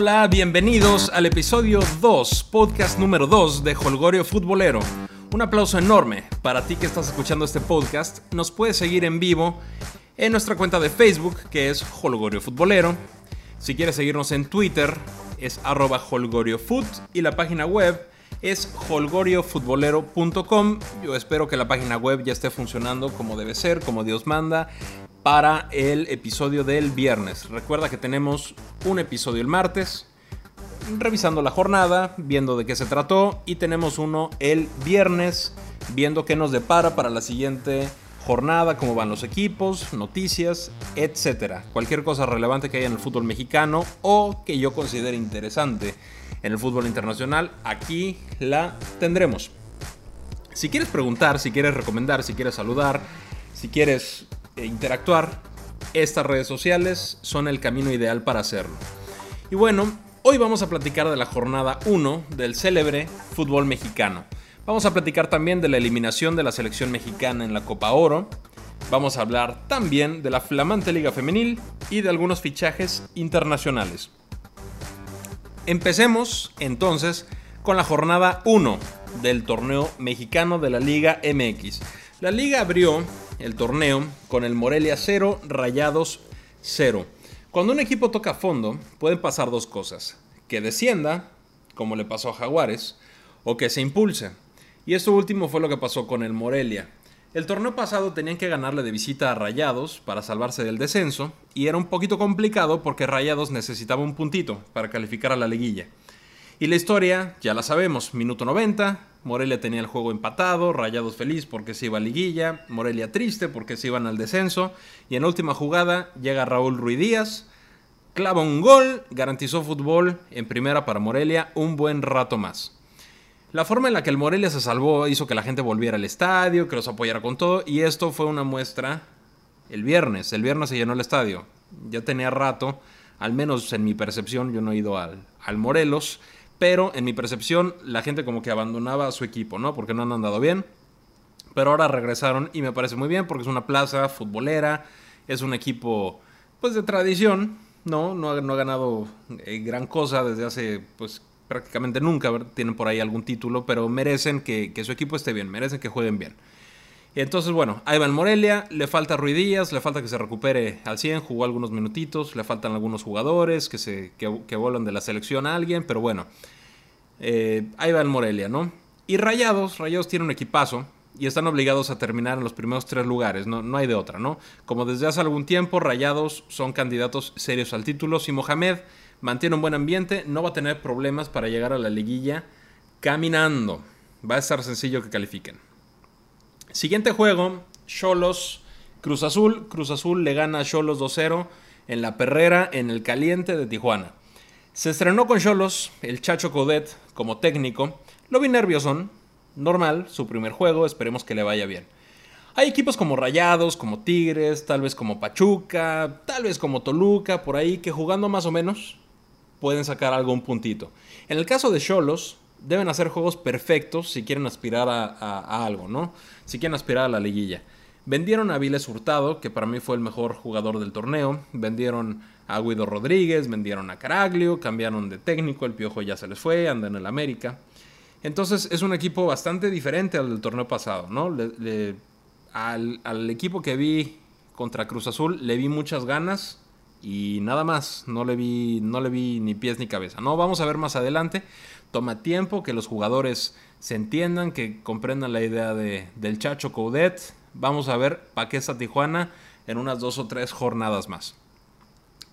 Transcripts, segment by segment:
Hola, bienvenidos al episodio 2, podcast número 2 de Holgorio Futbolero. Un aplauso enorme para ti que estás escuchando este podcast. Nos puedes seguir en vivo en nuestra cuenta de Facebook, que es Holgorio Futbolero. Si quieres seguirnos en Twitter, es arroba holgoriofoot y la página web es holgoriofutbolero.com. Yo espero que la página web ya esté funcionando como debe ser, como Dios manda, para el episodio del viernes. Recuerda que tenemos un episodio el martes, revisando la jornada, viendo de qué se trató, y tenemos uno el viernes, viendo qué nos depara para la siguiente jornada, cómo van los equipos, noticias, etcétera. Cualquier cosa relevante que haya en el fútbol mexicano o que yo considere interesante en el fútbol internacional, aquí la tendremos. Si quieres preguntar, si quieres recomendar, si quieres saludar, si quieres eh, interactuar, estas redes sociales son el camino ideal para hacerlo. Y bueno, hoy vamos a platicar de la jornada 1 del célebre fútbol mexicano. Vamos a platicar también de la eliminación de la selección mexicana en la Copa Oro. Vamos a hablar también de la flamante Liga Femenil y de algunos fichajes internacionales. Empecemos entonces con la jornada 1 del torneo mexicano de la Liga MX. La liga abrió el torneo con el Morelia 0, Rayados 0. Cuando un equipo toca fondo, pueden pasar dos cosas. Que descienda, como le pasó a Jaguares, o que se impulse. Y esto último fue lo que pasó con el Morelia. El torneo pasado tenían que ganarle de visita a Rayados para salvarse del descenso y era un poquito complicado porque Rayados necesitaba un puntito para calificar a la liguilla. Y la historia ya la sabemos, minuto 90, Morelia tenía el juego empatado, Rayados feliz porque se iba a liguilla, Morelia triste porque se iban al descenso y en última jugada llega Raúl Ruiz Díaz, clava un gol, garantizó fútbol en primera para Morelia un buen rato más. La forma en la que el Morelia se salvó hizo que la gente volviera al estadio, que los apoyara con todo, y esto fue una muestra el viernes. El viernes se llenó el estadio. Ya tenía rato, al menos en mi percepción, yo no he ido al, al Morelos, pero en mi percepción la gente como que abandonaba a su equipo, ¿no? Porque no han andado bien. Pero ahora regresaron y me parece muy bien porque es una plaza futbolera, es un equipo pues de tradición, ¿no? No ha, ganado eh, gran cosa desde hace pues prácticamente nunca tienen por ahí algún título, pero merecen que, su equipo esté bien, merecen que jueguen bien. Entonces, bueno, ahí va el Morelia, le falta Ruidías, le falta que se recupere al 100, jugó algunos minutitos, le faltan algunos jugadores que, se, que, vuelan de la selección a alguien, pero bueno, eh, ahí va el Morelia, ¿no? Y Rayados, Rayados tiene un equipazo y están obligados a terminar en los primeros tres lugares, no, no hay de otra, ¿no? Como desde hace algún tiempo, Rayados son candidatos serios al título, si Mohamed mantiene un buen ambiente, no va a tener problemas para llegar a la liguilla caminando. Va a estar sencillo que califiquen. Siguiente juego, Cholos Cruz Azul. Cruz Azul le gana a Cholos 2-0 en la perrera en el caliente de Tijuana. Se estrenó con Cholos el Chacho Codet como técnico. Lo vi nerviosón, normal, su primer juego, esperemos que le vaya bien. Hay equipos como Rayados, como Tigres, tal vez como Pachuca, tal vez como Toluca, por ahí, que jugando más o menos pueden sacar algún puntito. En el caso de Cholos, deben hacer juegos perfectos si quieren aspirar a, algo, ¿no? Si quieren aspirar a la liguilla. Vendieron a Viles Hurtado, que para mí fue el mejor jugador del torneo. Vendieron a Guido Rodríguez, vendieron a Caraglio, cambiaron de técnico, el Piojo ya se les fue, anda en el América. Entonces es un equipo bastante diferente al del torneo pasado, ¿no? al, al equipo que vi contra Cruz Azul le vi muchas ganas, y nada más, no le vi, no le vi ni pies ni cabeza. No, vamos a ver más adelante. Toma tiempo que los jugadores se entiendan, que comprendan la idea de, del Chacho Coudet. Vamos a ver está Tijuana en unas dos o tres jornadas más.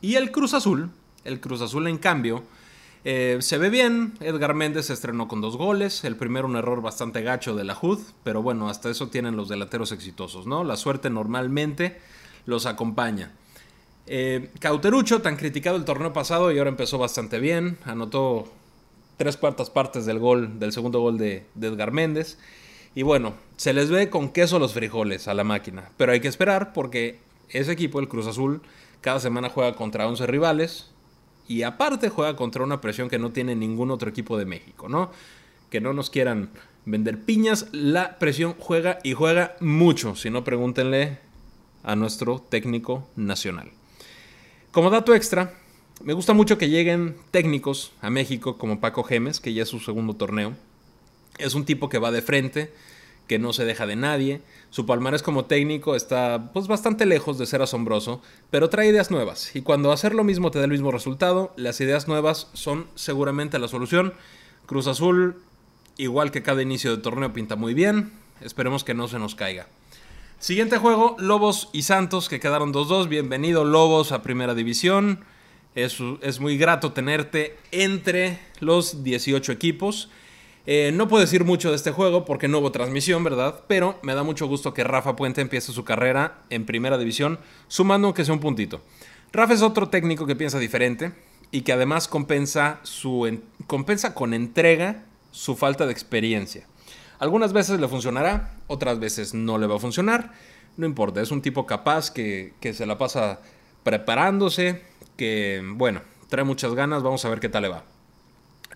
Y el Cruz Azul, el Cruz Azul en cambio, eh, se ve bien. Edgar Méndez se estrenó con dos goles. El primero un error bastante gacho de la HUD, pero bueno, hasta eso tienen los delanteros exitosos, ¿no? La suerte normalmente los acompaña. Eh, Cauterucho, tan criticado el torneo pasado y ahora empezó bastante bien. Anotó tres cuartas partes del gol, del segundo gol de, Edgar Méndez. Y bueno, se les ve con queso los frijoles a la máquina. Pero hay que esperar porque ese equipo, el Cruz Azul, cada semana juega contra 11 rivales. Y aparte juega contra una presión que no tiene ningún otro equipo de México, ¿no? Que no nos quieran vender piñas. La presión juega y juega mucho. Si no, pregúntenle a nuestro técnico nacional. Como dato extra, Me gusta mucho que lleguen técnicos a México como Paco Gemes, que ya es su segundo torneo. Es un tipo que va de frente, que no se deja de nadie. Su palmarés como técnico está pues bastante lejos de ser asombroso, pero trae ideas nuevas. Y cuando hacer lo mismo te da el mismo resultado, las ideas nuevas son seguramente la solución. Cruz Azul, igual que cada inicio de torneo, pinta muy bien. Esperemos que no se nos caiga. Siguiente juego, Lobos y Santos, que quedaron 2-2. Bienvenido Lobos a Primera División. Es, es, muy grato tenerte entre los 18 equipos. Eh, no puedo decir mucho de este juego porque no hubo transmisión, ¿verdad? Pero me da mucho gusto que Rafa Puente empiece su carrera en Primera División, sumando aunque sea un puntito. Rafa es otro técnico que piensa diferente y que además compensa, su, compensa con entrega su falta de experiencia. Algunas veces le funcionará, otras veces no le va a funcionar. No importa, es un tipo capaz que, que se la pasa preparándose, que, bueno, trae muchas ganas, vamos a ver qué tal le va.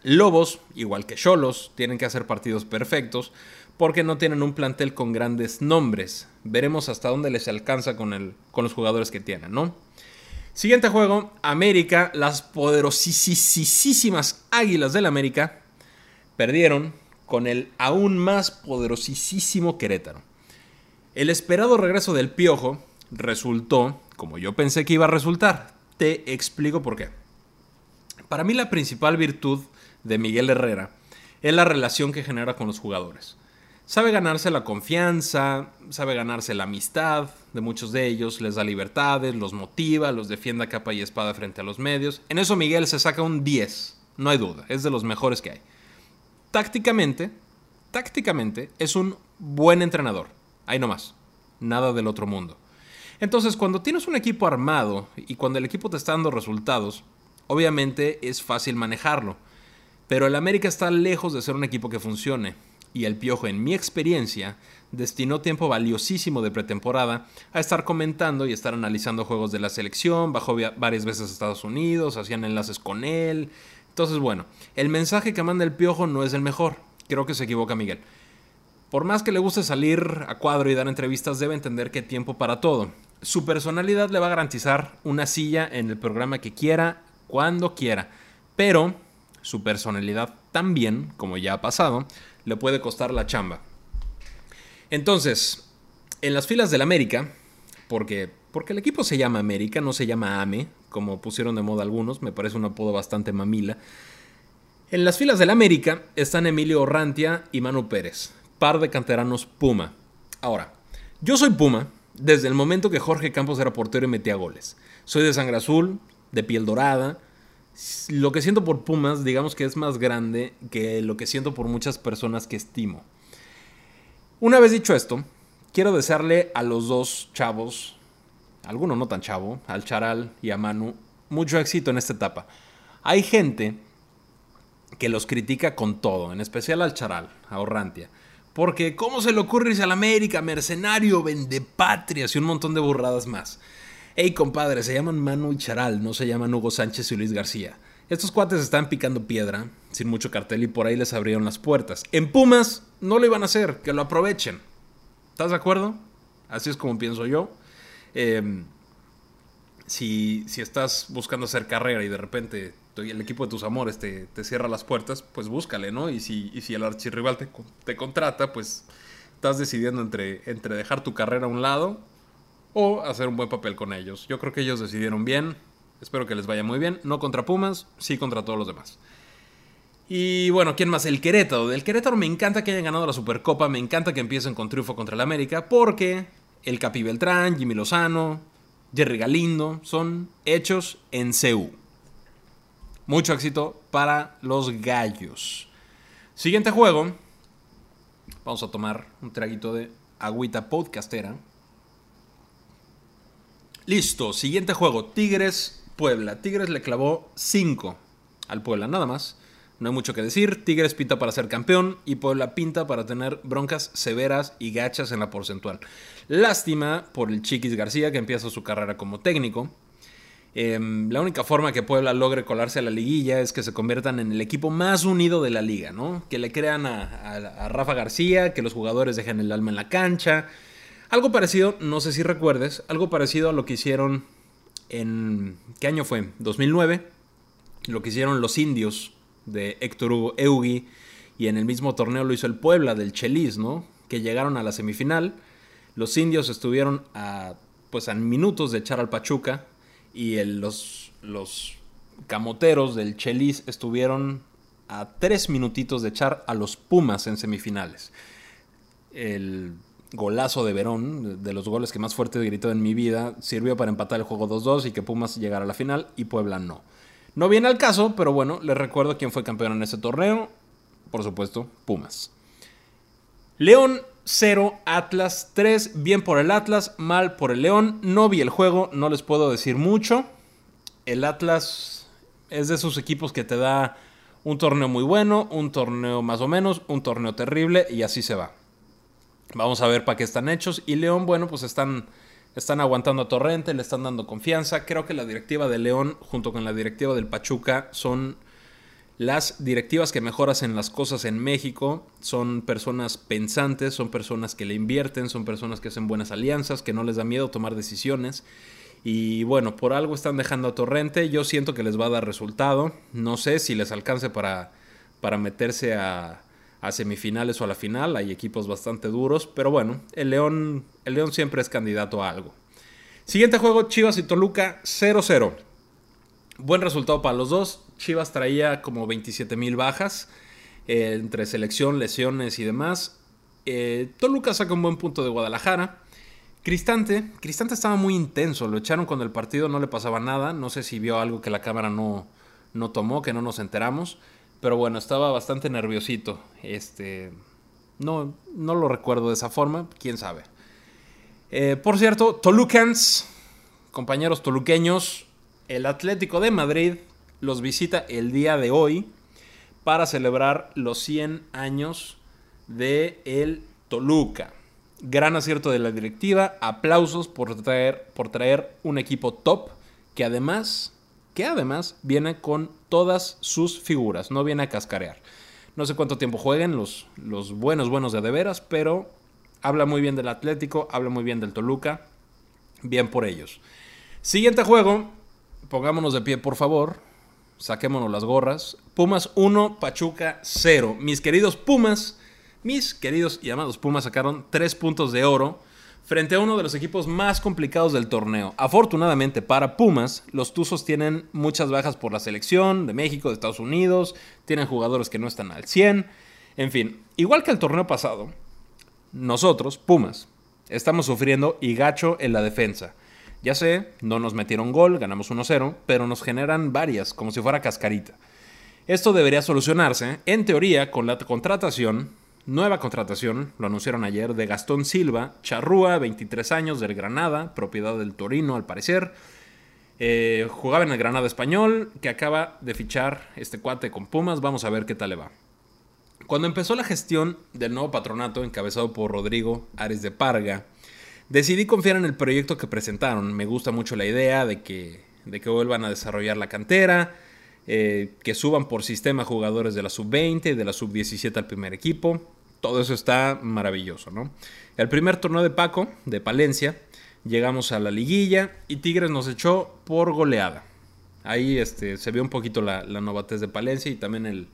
Lobos, igual que Cholos, tienen que hacer partidos perfectos porque no tienen un plantel con grandes nombres. Veremos hasta dónde les alcanza con, el, con los jugadores que tienen, ¿no? Siguiente juego, América, las poderosísimas Águilas del América perdieron con el aún más poderosísimo Querétaro. El esperado regreso del Piojo resultó como yo pensé que iba a resultar. Te explico por qué. Para mí la principal virtud de Miguel Herrera es la relación que genera con los jugadores. Sabe ganarse la confianza, sabe ganarse la amistad de muchos de ellos, les da libertades, los motiva, los defiende a capa y espada frente a los medios. En eso Miguel se saca un 10, no hay duda, es de los mejores que hay. Tácticamente, tácticamente es un buen entrenador, ahí nomás, nada del otro mundo. Entonces, cuando tienes un equipo armado y cuando el equipo te está dando resultados, obviamente es fácil manejarlo. Pero el América está lejos de ser un equipo que funcione. Y el Piojo, en mi experiencia, destinó tiempo valiosísimo de pretemporada a estar comentando y estar analizando juegos de la selección, bajó varias veces a Estados Unidos, hacían enlaces con él. Entonces, bueno, el mensaje que manda el Piojo no es el mejor. Creo que se equivoca Miguel. Por más que le guste salir a cuadro y dar entrevistas, debe entender que tiempo para todo. Su personalidad le va a garantizar una silla en el programa que quiera, cuando quiera. Pero su personalidad también, como ya ha pasado, le puede costar la chamba. Entonces, en las filas del América, porque, porque el equipo se llama América, no se llama AME, como pusieron de moda algunos, me parece un apodo bastante mamila. En las filas del América están Emilio Orrantia y Manu Pérez, par de canteranos Puma. Ahora, yo soy Puma desde el momento que Jorge Campos era portero y metía goles. Soy de sangre azul, de piel dorada, lo que siento por Pumas, digamos que es más grande que lo que siento por muchas personas que estimo. Una vez dicho esto, quiero desearle a los dos chavos, alguno no tan chavo, al Charal y a Manu, mucho éxito en esta etapa. Hay gente que los critica con todo, en especial al Charal, a Orrantia. Porque, ¿cómo se le ocurre irse a la América, mercenario, patrias y un montón de burradas más? Hey, compadre, se llaman Manu y Charal, no se llaman Hugo Sánchez y Luis García. Estos cuates están picando piedra, sin mucho cartel, y por ahí les abrieron las puertas. En Pumas no lo iban a hacer, que lo aprovechen. ¿Estás de acuerdo? Así es como pienso yo. Em, si, si, estás buscando hacer carrera y de repente el equipo de tus amores te, cierra las puertas, pues búscale, ¿no? Y si, y si el archirrival te, te contrata, pues estás decidiendo entre, entre dejar tu carrera a un lado o hacer un buen papel con ellos. Yo creo que ellos decidieron bien. Espero que les vaya muy bien. No contra Pumas, sí contra todos los demás. Y bueno, ¿quién más? El Querétaro. Del Querétaro me encanta que hayan ganado la Supercopa. Me encanta que empiecen con triunfo contra el América. Porque el Capi Beltrán, Jimmy Lozano, Jerry Galindo son hechos en CEU. Mucho éxito para los gallos. Siguiente juego. Vamos a tomar un traguito de agüita podcastera. Listo, siguiente juego. Tigres, Puebla. Tigres le clavó 5 al Puebla, nada más. No hay mucho que decir. Tigres pinta para ser campeón y Puebla pinta para tener broncas severas y gachas en la porcentual. Lástima por el Chiquis García que empieza su carrera como técnico. Em, la única forma que Puebla logre colarse a la liguilla es que se conviertan en el equipo más unido de la liga, ¿no? Que le crean a Rafa García, que los jugadores dejen el alma en la cancha, algo parecido, no sé si recuerdes, algo parecido a lo que hicieron en... ¿Qué año fue? 2009, lo que hicieron los indios de Héctor Hugo Eugui y en el mismo torneo lo hizo el Puebla del Chelis, ¿no? Que llegaron a la semifinal. Los indios estuvieron a, pues, a minutos de echar al Pachuca y los, los camoteros del Chelis estuvieron a tres minutitos de echar a los Pumas en semifinales. El golazo de Verón, de los goles que más fuerte gritó en mi vida, sirvió para empatar el juego 2-2 y que Pumas llegara a la final y Puebla no. No viene al caso, pero bueno, les recuerdo quién fue campeón en ese torneo. Por supuesto, Pumas. León 0, Atlas 3. Bien por el Atlas, mal por el León. No vi el juego, no les puedo decir mucho. El Atlas es de esos equipos que te da un torneo muy bueno, un torneo más o menos, un torneo terrible y así se va. Vamos a ver para qué están hechos. Y León, bueno, pues están, están aguantando a Torrente, le están dando confianza. Creo que la directiva de León, junto con la directiva del Pachuca, son las directivas que mejor hacen las cosas en México. Son personas pensantes, son personas que le invierten, son personas que hacen buenas alianzas, que no les da miedo tomar decisiones. Y bueno, por algo están dejando a Torrente. Yo siento que les va a dar resultado. No sé si les alcance para, para meterse a, a semifinales o a la final. Hay equipos bastante duros, pero bueno, el León, el León siempre es candidato a algo. Siguiente juego, Chivas y Toluca 0-0. Buen resultado para los dos. Chivas traía como 27 mil bajas eh, entre selección, lesiones y demás. Eh, Toluca saca un buen punto de Guadalajara. Cristante, Cristante estaba muy intenso, lo echaron cuando el partido no le pasaba nada. No sé si vio algo que la cámara no, no tomó, que no nos enteramos. Pero bueno, estaba bastante nerviosito. Este. No, no lo recuerdo de esa forma, quién sabe. Eh, por cierto, Tolucans, compañeros toluqueños, el Atlético de Madrid los visita el día de hoy para celebrar los 100 años de el Toluca. Gran acierto de la directiva, aplausos por traer, por traer un equipo top que además que además viene con todas sus figuras, no viene a cascarear. No sé cuánto tiempo jueguen los, los buenos, buenos de de veras, pero habla muy bien del Atlético, habla muy bien del Toluca, bien por ellos. Siguiente juego, pongámonos de pie por favor, saquémonos las gorras. Pumas 1, Pachuca 0. Mis queridos Pumas, mis queridos y amados Pumas sacaron 3 puntos de oro frente a uno de los equipos más complicados del torneo. Afortunadamente para Pumas, los Tuzos tienen muchas bajas por la selección de México, de Estados Unidos, tienen jugadores que no están al 100. En fin, igual que el torneo pasado, nosotros, Pumas, estamos sufriendo y gacho en la defensa. Ya sé, no nos metieron gol, ganamos 1-0, pero nos generan varias, como si fuera cascarita. Esto debería solucionarse, en teoría, con la contratación Nueva contratación, lo anunciaron ayer, de Gastón Silva, charrúa, 23 años, del Granada, propiedad del Torino al parecer. Eh, jugaba en el Granada español, que acaba de fichar este cuate con Pumas. Vamos a ver qué tal le va. Cuando empezó la gestión del nuevo patronato, encabezado por Rodrigo Ares de Parga, decidí confiar en el proyecto que presentaron. Me gusta mucho la idea de que, de que vuelvan a desarrollar la cantera, eh, que suban por sistema jugadores de la sub-20 y de la sub-17 al primer equipo todo eso está maravilloso, ¿no? El primer torneo de Paco, de Palencia, llegamos a la liguilla y Tigres nos echó por goleada. Ahí este, se vio un poquito la, la novatez de Palencia y también el,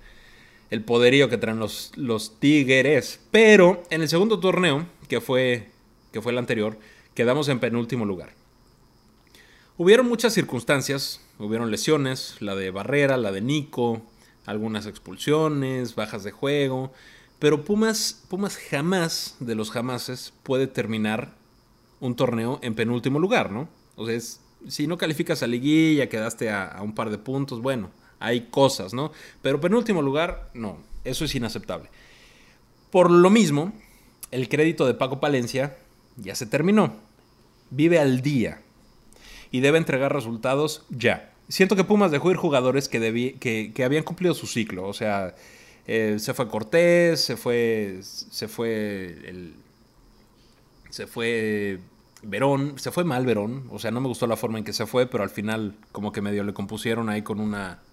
el poderío que traen los, los Tigres. Pero en el segundo torneo, que fue, que fue el anterior, quedamos en penúltimo lugar. Hubieron muchas circunstancias, hubieron lesiones, la de Barrera, la de Nico, algunas expulsiones, bajas de juego, pero Pumas, Pumas jamás, de los jamases, puede terminar un torneo en penúltimo lugar, ¿no? O sea, si no calificas a liguilla, quedaste a, un par de puntos, bueno, hay cosas, ¿no? Pero penúltimo lugar, no, eso es inaceptable. Por lo mismo, el crédito de Paco Palencia ya se terminó. Vive al día y debe entregar resultados ya. Siento que Pumas dejó ir jugadores que, que, que habían cumplido su ciclo, o sea, eh, se fue Cortés, se fue. Se fue. El, se fue. Verón, se fue mal Verón, o sea, no me gustó la forma en que se fue, pero al final como que medio le compusieron ahí con una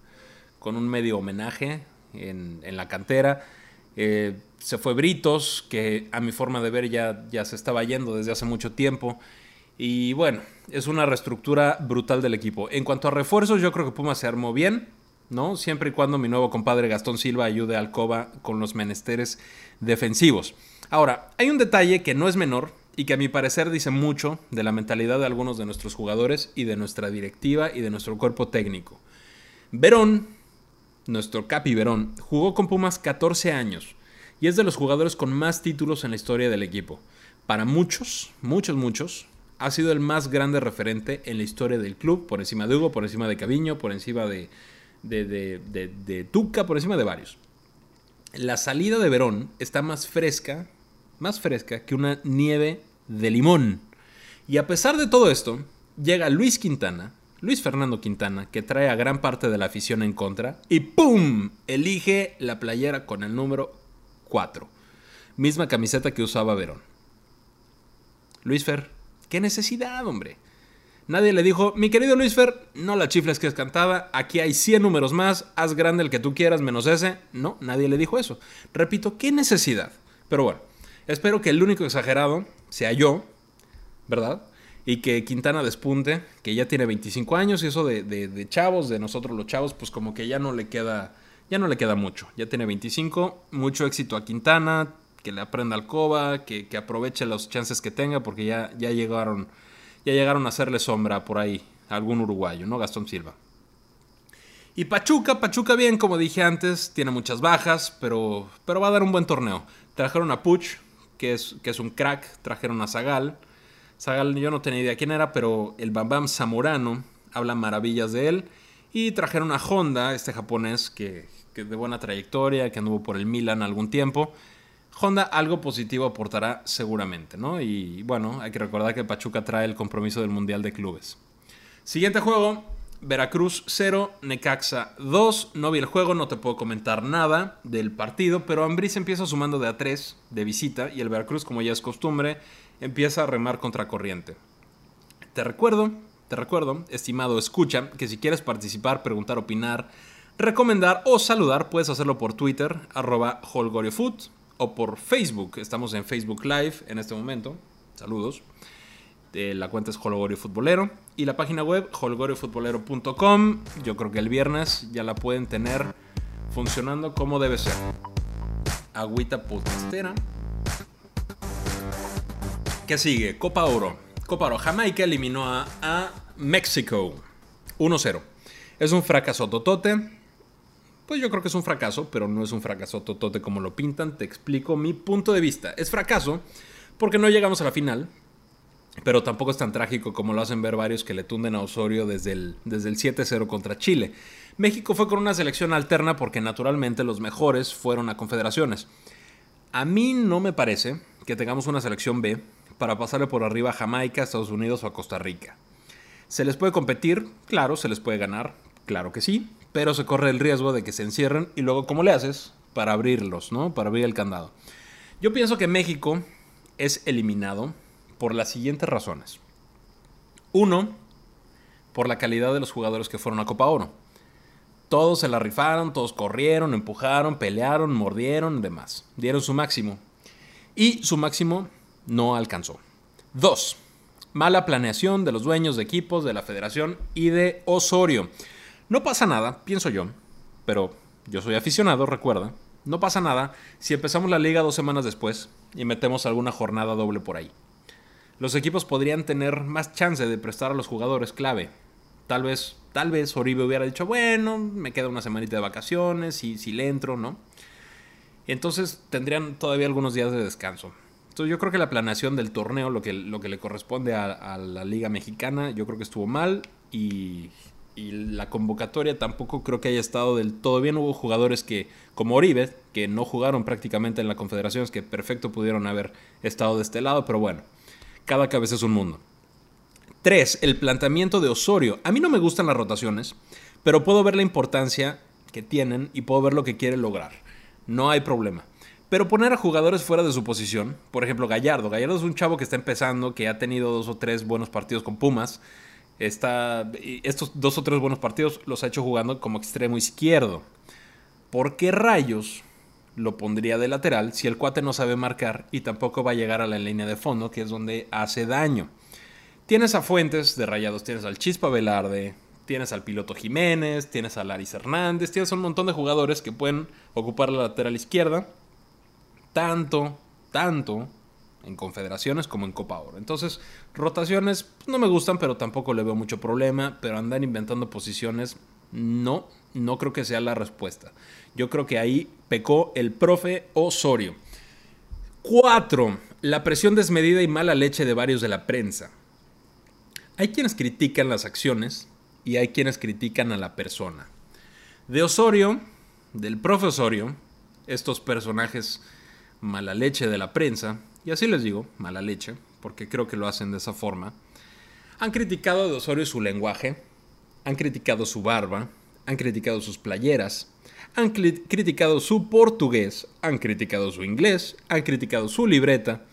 con un medio homenaje en, la cantera. Eh, se fue Britos, que a mi forma de ver ya, ya se estaba yendo desde hace mucho tiempo. Y bueno, es una reestructura brutal del equipo. En cuanto a refuerzos, yo creo que Puma se armó bien ¿no? Siempre y cuando mi nuevo compadre Gastón Silva ayude al Coba con los menesteres defensivos. Ahora, hay un detalle que no es menor y que a mi parecer dice mucho de la mentalidad de algunos de nuestros jugadores y de nuestra directiva y de nuestro cuerpo técnico. Verón, nuestro Capi Verón, jugó con Pumas 14 años y es de los jugadores con más títulos en la historia del equipo. Para muchos, muchos, muchos, ha sido el más grande referente en la historia del club, por encima de Hugo, por encima de Caviño, por encima de, de, de Tuca, por encima de varios. La salida de Verón está más fresca más fresca que una nieve de limón. Y a pesar de todo esto, llega Luis Quintana, Luis Fernando Quintana, que trae a gran parte de la afición en contra, y ¡pum! elige la playera con el número 4. Misma camiseta que usaba Verón. Luis Fer, qué necesidad, hombre. Nadie le dijo, mi querido Luis Fer, no la chifles que es cantada, aquí hay 100 números más, haz grande el que tú quieras menos ese. No, nadie le dijo eso. Repito, qué necesidad. Pero bueno, Espero que el único exagerado sea yo, ¿verdad? Y que Quintana despunte, que ya tiene 25 años y eso de, chavos, de nosotros los chavos, pues como que ya no le queda, ya no le queda mucho. Ya tiene 25, mucho éxito a Quintana, que le aprenda al coba, que, aproveche los chances que tenga, porque ya, ya, llegaron, ya llegaron a hacerle sombra por ahí a algún uruguayo, ¿no? Gastón Silva. Y Pachuca, Pachuca bien, como dije antes, tiene muchas bajas, pero, pero va a dar un buen torneo. Trajeron a Puch, que es, que es un crack. Trajeron a Zagal. Zagal yo no tenía idea quién era, pero el Bambam Zamorano habla maravillas de él. Y trajeron a Honda, este japonés que, que de buena trayectoria, que anduvo por el Milan algún tiempo. Honda algo positivo aportará seguramente, ¿no? Y bueno, hay que recordar que Pachuca trae el compromiso del Mundial de Clubes. Siguiente juego, Veracruz 0, Necaxa 2. No vi el juego, no te puedo comentar nada del partido, pero Ambriz empieza sumando de a 3 de visita y el Veracruz, como ya es costumbre, empieza a remar contra corriente. Te recuerdo, te recuerdo, estimado escucha, que si quieres participar, preguntar, opinar, recomendar o saludar, puedes hacerlo por Twitter, arroba holgoriofoot, o por Facebook. Estamos en Facebook Live en este momento. Saludos la cuenta es Holgorio Futbolero. Y la página web, holgoriofutbolero.com. Yo creo que el viernes ya la pueden tener funcionando como debe ser. Agüita podcastera. ¿Qué sigue? Copa Oro. Copa Oro. Jamaica eliminó a, a México. 1-0. Es un fracaso totote. Pues yo creo que es un fracaso, pero no es un fracaso totote como lo pintan. Te explico mi punto de vista. Es fracaso porque no llegamos a la final pero tampoco es tan trágico como lo hacen ver varios que le tunden a Osorio desde el, desde el 7-0 contra Chile. México fue con una selección alterna porque naturalmente los mejores fueron a confederaciones. A mí no me parece que tengamos una selección B para pasarle por arriba a Jamaica, Estados Unidos o a Costa Rica. ¿Se les puede competir? Claro, se les puede ganar, claro que sí, pero se corre el riesgo de que se encierren y luego ¿cómo le haces? Para abrirlos, ¿no? Para abrir el candado. Yo pienso que México es eliminado por las siguientes razones. Uno, por la calidad de los jugadores que fueron a Copa Oro. Todos se la rifaron, todos corrieron, empujaron, pelearon, mordieron, demás. Dieron su máximo. Y su máximo no alcanzó. Dos, mala planeación de los dueños de equipos, de la federación y de Osorio. No pasa nada, pienso yo, pero yo soy aficionado, recuerda. No pasa nada si empezamos la liga dos semanas después y metemos alguna jornada doble por ahí los equipos podrían tener más chance de prestar a los jugadores clave. Tal vez, tal vez Oribe hubiera dicho, bueno, me queda una semanita de vacaciones y si le entro, ¿no? entonces tendrían todavía algunos días de descanso. Entonces yo creo que la planeación del torneo, lo que, lo que le corresponde a, la Liga Mexicana, yo creo que estuvo mal y, y, la convocatoria tampoco creo que haya estado del todo bien. Hubo jugadores que, como Oribe, que no jugaron prácticamente en la Confederación, que perfecto pudieron haber estado de este lado, pero bueno cada cabeza es un mundo. 3. El planteamiento de Osorio. A mí no me gustan las rotaciones, pero puedo ver la importancia que tienen y puedo ver lo que quiere lograr. No hay problema. Pero poner a jugadores fuera de su posición, por ejemplo Gallardo. Gallardo es un chavo que está empezando, que ha tenido dos o tres buenos partidos con Pumas. Está, estos dos o tres buenos partidos los ha hecho jugando como extremo izquierdo. ¿Por qué rayos lo pondría de lateral si el cuate no sabe marcar y tampoco va a llegar a la línea de fondo, que es donde hace daño. Tienes a Fuentes de Rayados, tienes al Chispa Velarde, Tienes al piloto Jiménez, tienes a Laris Hernández, tienes un montón de jugadores que pueden ocupar la lateral izquierda. Tanto, tanto en confederaciones como en Copa Oro. Entonces, rotaciones pues, no me gustan, pero tampoco le veo mucho problema. Pero andar inventando posiciones, no, no creo que sea la respuesta. Yo creo que ahí pecó el profe Osorio. 4. La presión desmedida y mala leche de varios de la prensa. Hay quienes critican las acciones y hay quienes critican a la persona. De Osorio, del profe Osorio, estos personajes mala leche de la prensa, y así les digo, mala leche, porque creo que lo hacen de esa forma, han criticado de Osorio su lenguaje, han criticado su barba, han criticado sus playeras, han criticado su portugués, han criticado su inglés, han criticado su libreta,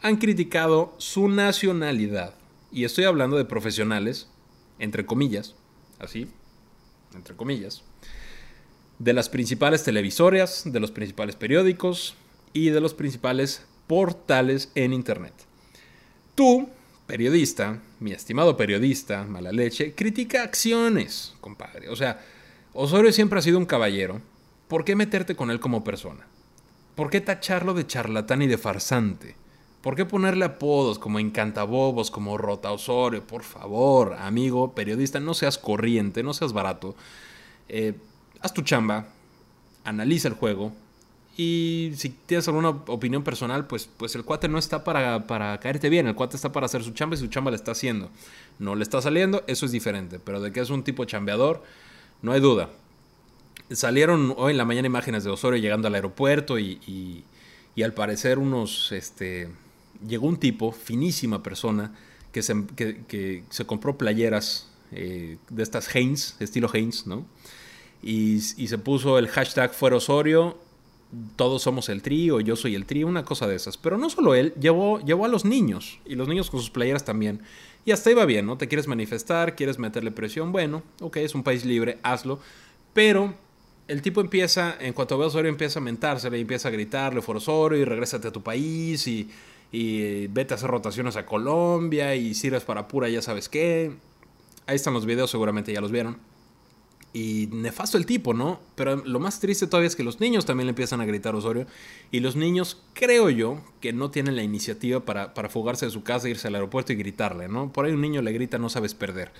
han criticado su nacionalidad. Y estoy hablando de profesionales, entre comillas, así, entre comillas, de las principales televisoras, de los principales periódicos y de los principales portales en Internet. Tú, periodista, mi estimado periodista, mala leche, critica acciones, compadre. O sea, Osorio siempre ha sido un caballero. ¿Por qué meterte con él como persona? ¿Por qué tacharlo de charlatán y de farsante? ¿Por qué ponerle apodos como encantabobos, como Rota Osorio? Por favor, amigo, periodista, no seas corriente, no seas barato. Eh, haz tu chamba, analiza el juego, y si tienes alguna opinión personal, pues, pues el cuate no está para, para caerte bien. El cuate está para hacer su chamba y su chamba le está haciendo. No le está saliendo, eso es diferente. Pero de que es un tipo chambeador, no hay duda. Salieron hoy en la mañana imágenes de Osorio llegando al aeropuerto y, y, al parecer unos... Este, llegó un tipo, finísima persona, que se, que, se compró playeras eh, de estas Haynes, estilo Haynes, ¿no? Y, y, se puso el hashtag fuera Osorio todos somos el trío, yo soy el trío, una cosa de esas. Pero no solo él, llevó, llevó a los niños, y los niños con sus playeras también. Y hasta iba bien, ¿no? Te quieres manifestar, quieres meterle presión, bueno, ok, es un país libre, hazlo. Pero el tipo empieza, en cuanto ve a Osorio, empieza a mentarse, le empieza a gritarle, for y regrésate a tu país, y, y vete a hacer rotaciones a Colombia, y sirves para pura, ya sabes qué. Ahí están los videos, seguramente ya los vieron. Y nefasto el tipo, ¿no? Pero lo más triste todavía es que los niños también le empiezan a gritar a Osorio. Y los niños, creo yo, que no tienen la iniciativa para, para fugarse de su casa, irse al aeropuerto y gritarle, ¿no? Por ahí un niño le grita, no sabes perder.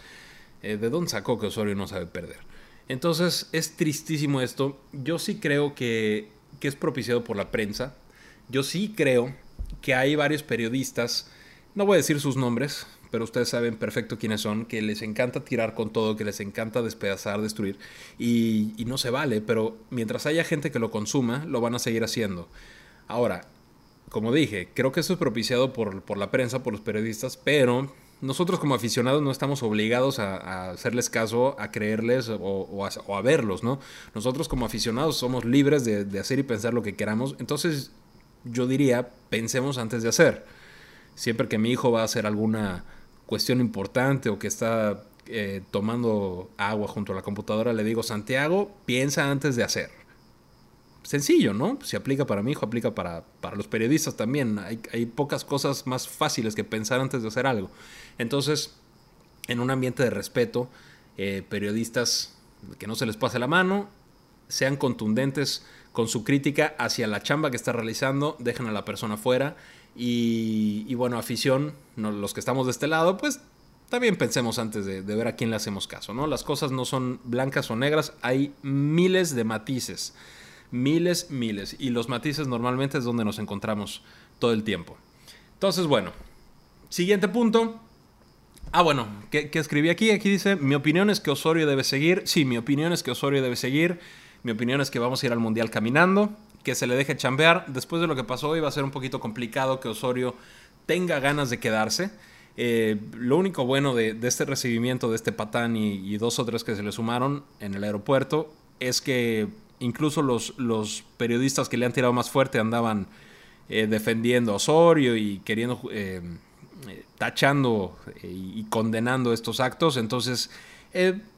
Eh, ¿De dónde sacó que Osorio no sabe perder? Entonces es tristísimo esto. Yo sí creo que, que es propiciado por la prensa. Yo sí creo que hay varios periodistas, no voy a decir sus nombres, pero ustedes saben perfecto quiénes son, que les encanta tirar con todo, que les encanta despedazar, destruir, y, no se vale, pero mientras haya gente que lo consuma, lo van a seguir haciendo. Ahora, como dije, creo que eso es propiciado por, la prensa, por los periodistas, pero nosotros como aficionados no estamos obligados a, hacerles caso, a creerles o, a, verlos, ¿no? Nosotros como aficionados somos libres de, de hacer y pensar lo que queramos, entonces yo diría, pensemos antes de hacer. Siempre que mi hijo va a hacer alguna cuestión importante o que está eh, tomando agua junto a la computadora, le digo, Santiago, piensa antes de hacer. Sencillo, ¿no? Si aplica para mi hijo, aplica para, para los periodistas también. Hay, hay, pocas cosas más fáciles que pensar antes de hacer algo. Entonces, en un ambiente de respeto, eh, periodistas que no se les pase la mano, sean contundentes con su crítica hacia la chamba que está realizando, dejen a la persona fuera y, bueno, afición, los que estamos de este lado, pues también pensemos antes de, ver a quién le hacemos caso, ¿no? Las cosas no son blancas o negras, hay miles de matices, miles, miles, y los matices normalmente es donde nos encontramos todo el tiempo. Entonces, bueno, siguiente punto. Ah, bueno, ¿qué, ¿qué, escribí aquí? Aquí dice, mi opinión es que Osorio debe seguir. Sí, mi opinión es que Osorio debe seguir. Mi opinión es que vamos a ir al Mundial caminando que se le deje chambear. Después de lo que pasó hoy va a ser un poquito complicado que Osorio tenga ganas de quedarse. Eh, lo único bueno de, este recibimiento de este patán y, dos o tres que se le sumaron en el aeropuerto es que incluso los, los periodistas que le han tirado más fuerte andaban eh, defendiendo a Osorio y queriendo, eh, tachando y condenando estos actos. Entonces,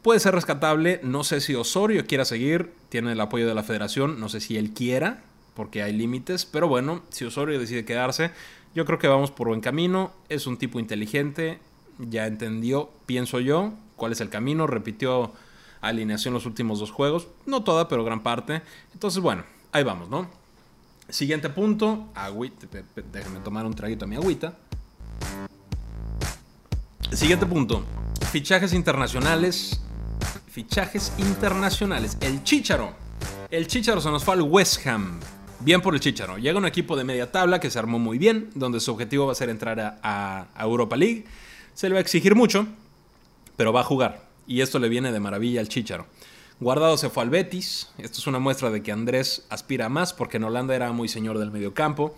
puede ser rescatable. No sé si Osorio quiera seguir tiene el apoyo de la federación, no sé si él quiera, porque hay límites, pero bueno, si Osorio decide quedarse, yo creo que vamos por buen camino, es un tipo inteligente, ya entendió, pienso yo, cuál es el camino. Repitió alineación los últimos dos juegos. No toda, pero gran parte. Entonces, bueno, ahí vamos, ¿no? Siguiente punto. Agüita. Déjenme tomar un traguito a mi agüita. Siguiente punto. Fichajes internacionales. Fichajes internacionales. El Chicharo. El Chicharo se nos fue al West Ham. Bien por el Chicharo. Llega un equipo de media tabla que se armó muy bien, donde su objetivo va a ser entrar a, a Europa League. Se le va a exigir mucho, pero va a jugar. Y esto le viene de maravilla al Chicharo. Guardado se fue al Betis. Esto es una muestra de que Andrés aspira más porque en Holanda era muy señor del mediocampo,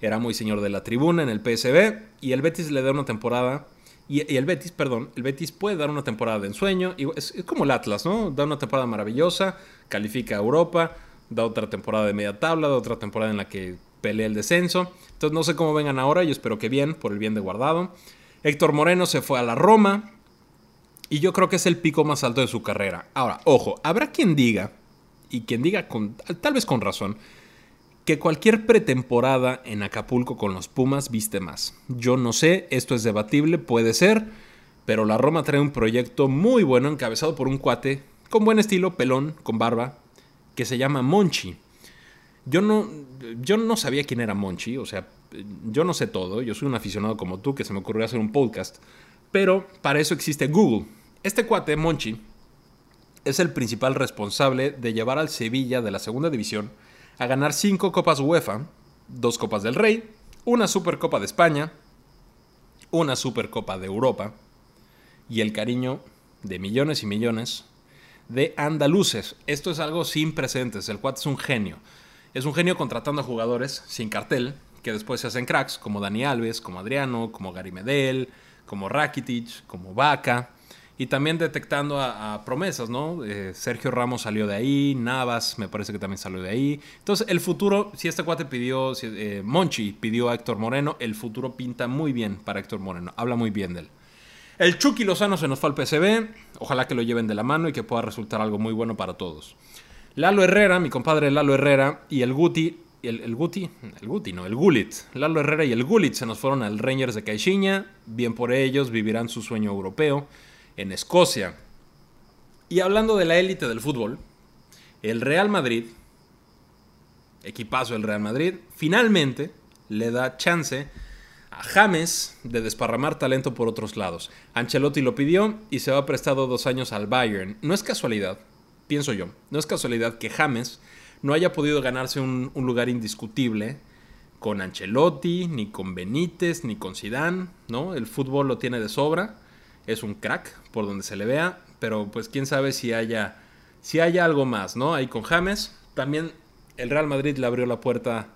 era muy señor de la tribuna en el PSB y el Betis le da una temporada y, el Betis, perdón, el Betis puede dar una temporada de ensueño. Y es, como el Atlas, ¿no? Da una temporada maravillosa, califica a Europa, da otra temporada de media tabla, da otra temporada en la que pelea el descenso. Entonces no sé cómo vengan ahora, yo espero que bien, por el bien de guardado. Héctor Moreno se fue a la Roma. Y yo creo que es el pico más alto de su carrera. Ahora, ojo, habrá quien diga, y quien diga con, tal vez con razón, que cualquier pretemporada en Acapulco con los Pumas viste más. Yo no sé, esto es debatible, puede ser, pero la Roma trae un proyecto muy bueno encabezado por un cuate con buen estilo, pelón, con barba, que se llama Monchi. Yo no, yo no sabía quién era Monchi, o sea, yo no sé todo, yo soy un aficionado como tú que se me ocurrió hacer un podcast, pero para eso existe Google. Este cuate, Monchi, es el principal responsable de llevar al Sevilla de la segunda división a ganar cinco copas UEFA, dos copas del Rey, una Supercopa de España, una Supercopa de Europa y el cariño de millones y millones de andaluces. Esto es algo sin precedentes. El cuate es un genio. Es un genio contratando a jugadores sin cartel que después se hacen cracks como Dani Alves, como Adriano, como Gary Medel, como Rakitic, como Vaca y también detectando a, promesas, ¿no? Eh, Sergio Ramos salió de ahí, Navas me parece que también salió de ahí. Entonces, el futuro, si este cuate pidió, eh, Monchi pidió a Héctor Moreno, el futuro pinta muy bien para Héctor Moreno, habla muy bien de él. El Chucky Lozano se nos fue al PCB, ojalá que lo lleven de la mano y que pueda resultar algo muy bueno para todos. Lalo Herrera, mi compadre Lalo Herrera y el Guti, el, el Guti, el Guti no, el Gulit, Lalo Herrera y el Gulit se nos fueron al Rangers de Caixinha, bien por ellos, vivirán su sueño europeo en Escocia. Y hablando de la élite del fútbol, el Real Madrid, equipazo del Real Madrid, finalmente le da chance a James de desparramar talento por otros lados. Ancelotti lo pidió y se va prestado dos años al Bayern. No es casualidad, pienso yo, no es casualidad que James no haya podido ganarse un, un lugar indiscutible con Ancelotti, ni con Benítez, ni con Zidane, ¿no? El fútbol lo tiene de sobra es un crack por donde se le vea, pero pues quién sabe si haya, si haya algo más, ¿no? Ahí con James. También el Real Madrid le abrió la puerta,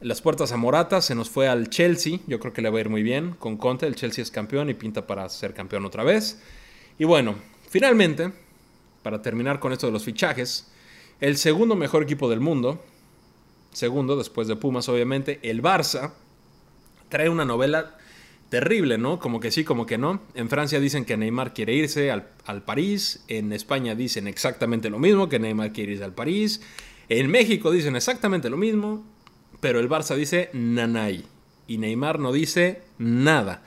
las puertas a Morata, se nos fue al Chelsea, yo creo que le va a ir muy bien con Conte, el Chelsea es campeón y pinta para ser campeón otra vez. Y bueno, finalmente, para terminar con esto de los fichajes, el segundo mejor equipo del mundo, segundo después de Pumas obviamente, el Barça, trae una novela terrible, ¿no? Como que sí, como que no. En Francia dicen que Neymar quiere irse al, París, en España dicen exactamente lo mismo, que Neymar quiere irse al París, en México dicen exactamente lo mismo, pero el Barça dice nanay y Neymar no dice nada.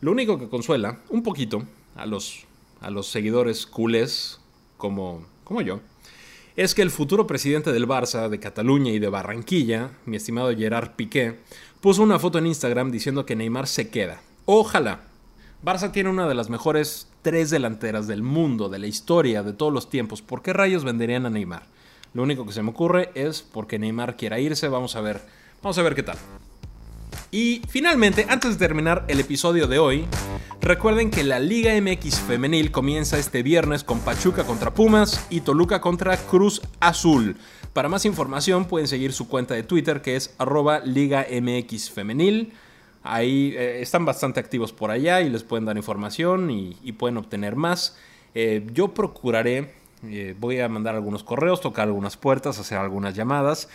Lo único que consuela un poquito a los, a los seguidores culés como, como yo es que el futuro presidente del Barça, de Cataluña y de Barranquilla, mi estimado Gerard Piqué, puso una foto en Instagram diciendo que Neymar se queda. Ojalá. Barça tiene una de las mejores tres delanteras del mundo, de la historia, de todos los tiempos. ¿Por qué rayos venderían a Neymar? Lo único que se me ocurre es porque Neymar quiera irse. Vamos a ver. Vamos a ver qué tal. Y finalmente, antes de terminar el episodio de hoy, recuerden que la Liga MX femenil comienza este viernes con Pachuca contra Pumas y Toluca contra Cruz Azul. Para más información pueden seguir su cuenta de Twitter que es arroba Liga MX Femenil. Ahí eh, están bastante activos por allá y les pueden dar información y, pueden obtener más. Eh, yo procuraré, eh, voy a mandar algunos correos, tocar algunas puertas, hacer algunas llamadas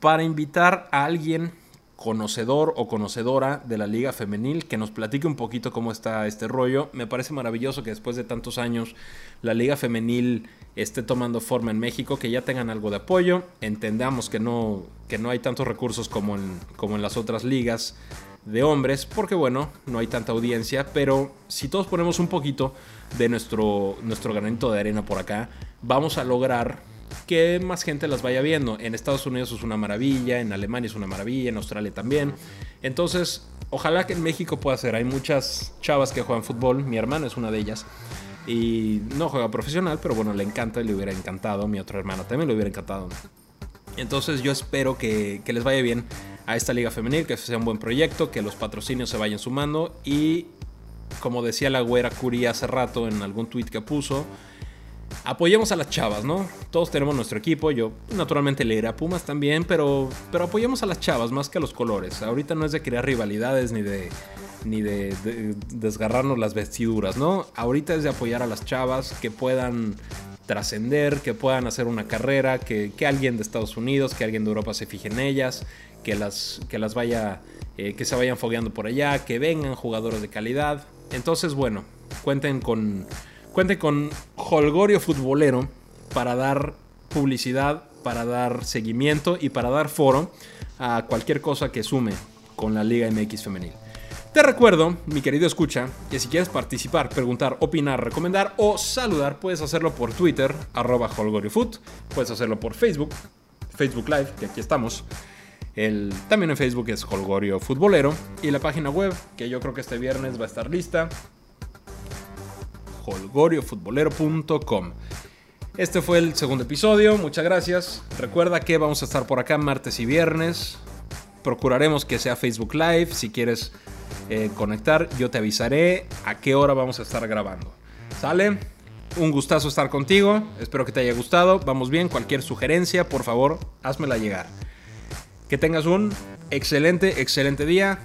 para invitar a alguien conocedor o conocedora de la liga femenil que nos platique un poquito cómo está este rollo. Me parece maravilloso que después de tantos años la liga femenil esté tomando forma en México, que ya tengan algo de apoyo, entendamos que no, que no hay tantos recursos como en, como en las otras ligas de hombres, porque bueno, no hay tanta audiencia, pero si todos ponemos un poquito de nuestro, nuestro granito de arena por acá, vamos a lograr que más gente las vaya viendo. En Estados Unidos es una maravilla, en Alemania es una maravilla, en Australia también. Entonces, ojalá que en México pueda ser. Hay muchas chavas que juegan fútbol, mi hermana es una de ellas. Y no juega profesional, pero bueno, le encanta, le hubiera encantado. Mi otra hermana también le hubiera encantado. Entonces yo espero que les vaya bien a esta liga femenil, que sea un buen proyecto, que los patrocinios se vayan sumando y como decía la güera Curie hace rato en algún tweet que puso, apoyemos a las chavas, ¿no? Todos tenemos nuestro equipo, yo naturalmente le iré a Pumas también, pero, pero apoyemos a las chavas más que a los colores. Ahorita no es de crear rivalidades ni de ni de, desgarrarnos las vestiduras, ¿no? Ahorita es de apoyar a las chavas que puedan trascender, que puedan hacer una carrera, que, que, alguien de Estados Unidos, que alguien de Europa se fije en ellas, que las, que las vaya, eh, que se vayan fogueando por allá, que vengan jugadores de calidad. Entonces, bueno, cuenten con, cuenten con Holgorio Futbolero para dar publicidad, para dar seguimiento y para dar foro a cualquier cosa que sume con la Liga MX femenil. Te recuerdo, mi querido escucha, que si quieres participar, preguntar, opinar, recomendar o saludar, puedes hacerlo por Twitter, arroba holgoriofoot, puedes hacerlo por Facebook, Facebook Live, que aquí estamos, el, también en Facebook es Holgorio Futbolero. Y la página web, que yo creo que este viernes va a estar lista, holgoriofutbolero.com. Este fue el segundo episodio, muchas gracias. Recuerda que vamos a estar por acá martes y viernes. Procuraremos que sea Facebook Live. Si quieres eh, conectar, yo te avisaré a qué hora vamos a estar grabando. ¿Sale? Un gustazo estar contigo. Espero que te haya gustado. Vamos bien. Cualquier sugerencia, por favor, házmela llegar. Que tengas un excelente, excelente día.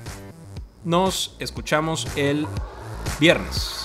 Nos escuchamos el viernes.